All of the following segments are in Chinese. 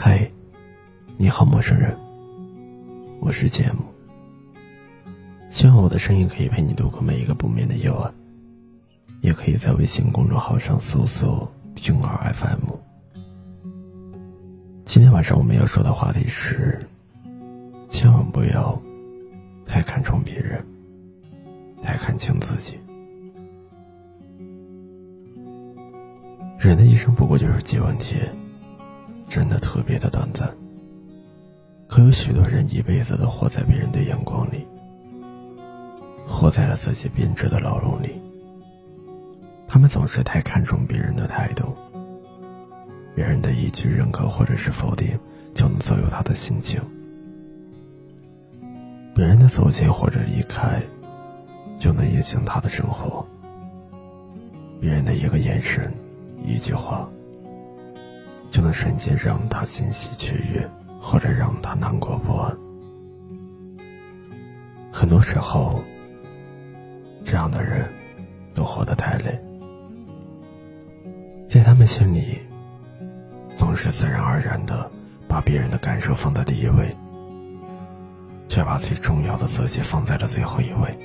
嗨，你好，陌生人。我是节目，希望我的声音可以陪你度过每一个不眠的夜晚。也可以在微信公众号上搜索“听儿 FM”。今天晚上我们要说的话题是：千万不要太看重别人，太看清自己。人的一生不过就是几万天，真的特别的短暂。可有许多人一辈子都活在别人的眼光里，活在了自己编织的牢笼里。他们总是太看重别人的态度，别人的一句认可或者是否定，就能左右他的心情；别人的走近或者离开，就能影响他的生活；别人的一个眼神、一句话，就能瞬间让他欣喜雀跃。或者让他难过不安。很多时候，这样的人都活得太累，在他们心里，总是自然而然的把别人的感受放在第一位，却把最重要的自己放在了最后一位。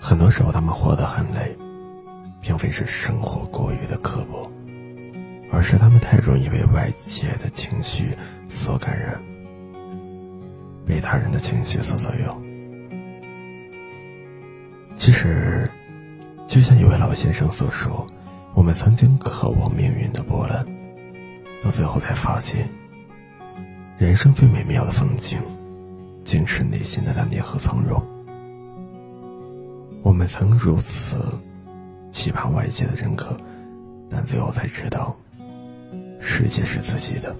很多时候，他们活得很累，并非是生活过于的刻薄。而是他们太容易被外界的情绪所感染，被他人的情绪所左右。其实，就像一位老先生所说，我们曾经渴望命运的波澜，到最后才发现，人生最美妙的风景，竟是内心的淡定和从容。我们曾如此期盼外界的认可，但最后才知道。世界是自己的，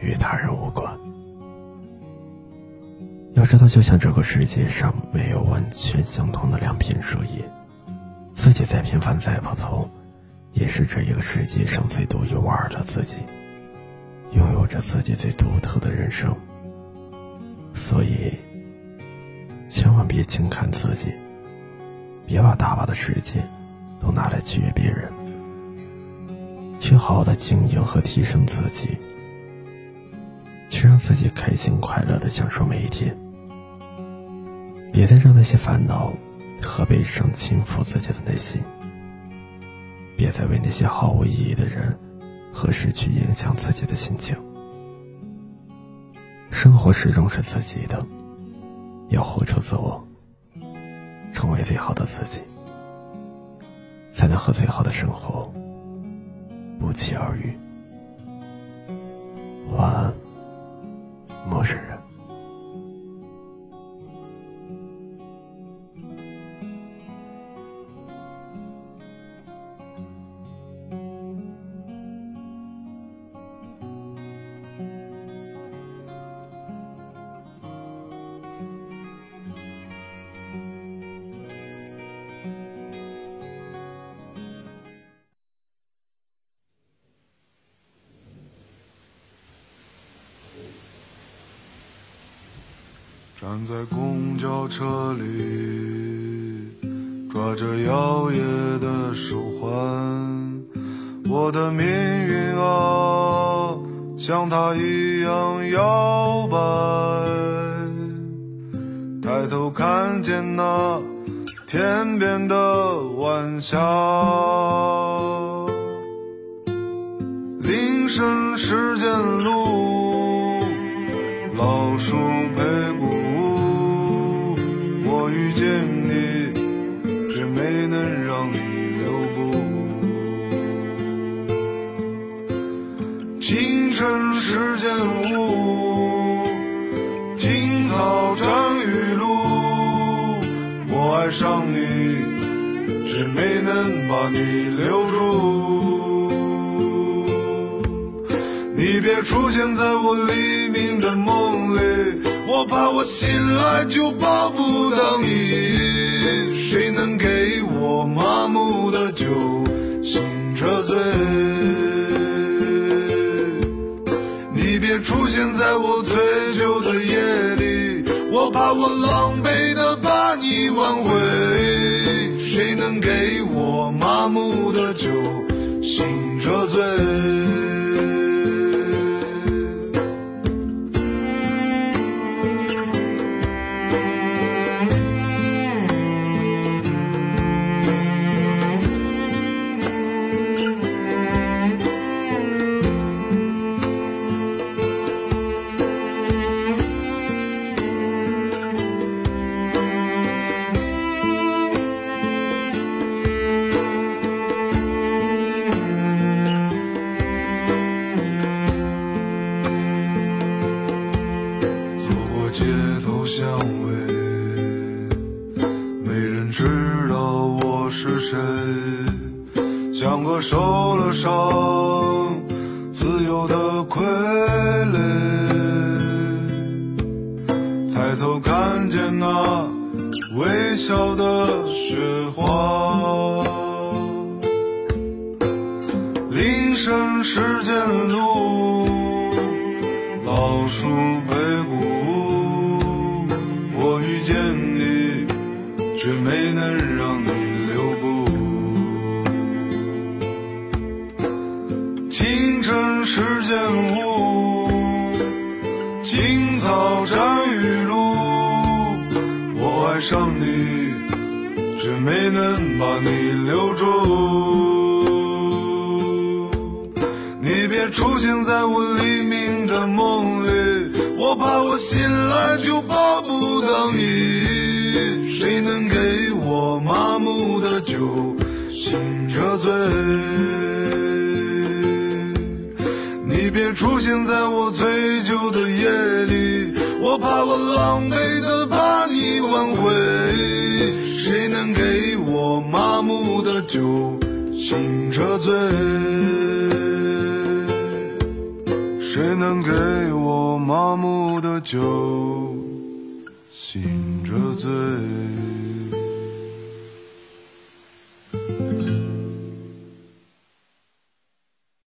与他人无关。要知道，就像这个世界上没有完全相同的两片树叶，自己再平凡再普通，也是这一个世界上最独一无二的自己，拥有着自己最独特的人生。所以，千万别轻看自己，别把大把的时间都拿来取悦别人。去好好的经营和提升自己，去让自己开心快乐的享受每一天。别再让那些烦恼和悲伤侵覆自己的内心，别再为那些毫无意义的人和事去影响自己的心情。生活始终是自己的，要活出自我，成为最好的自己，才能和最好的生活。不期而遇，晚安，陌生人。站在公交车里，抓着摇曳的手环，我的命运啊，像它一样摇摆。抬头看见那天边的晚霞，铃声时间路，老树陪。情深世间雾，青草沾雨露。我爱上你，却没能把你留住。你别出现在我黎明的梦里，我怕我醒来就抱不到你。谁能给我麻木的酒，醒着醉？你别出现在我醉酒的夜里，我怕我狼狈的把你挽回。谁能给我麻木的酒，醒着？醉。知道我是谁。像个受了伤、自由的傀儡，抬头看见那微笑的雪花，铃声时间路，却没能让你留步。清晨时间，雾，青草沾雨露。我爱。上你，却没能把你留住。你别出现在我黎明的梦里，我怕我醒来就抱不到你。谁能给我麻木的酒，醒着醉？你别出现在我醉酒？的夜里，我怕我狼狈的把你挽回。谁能给我麻木的酒，醒着醉？谁能给我麻木的酒，醒着醉？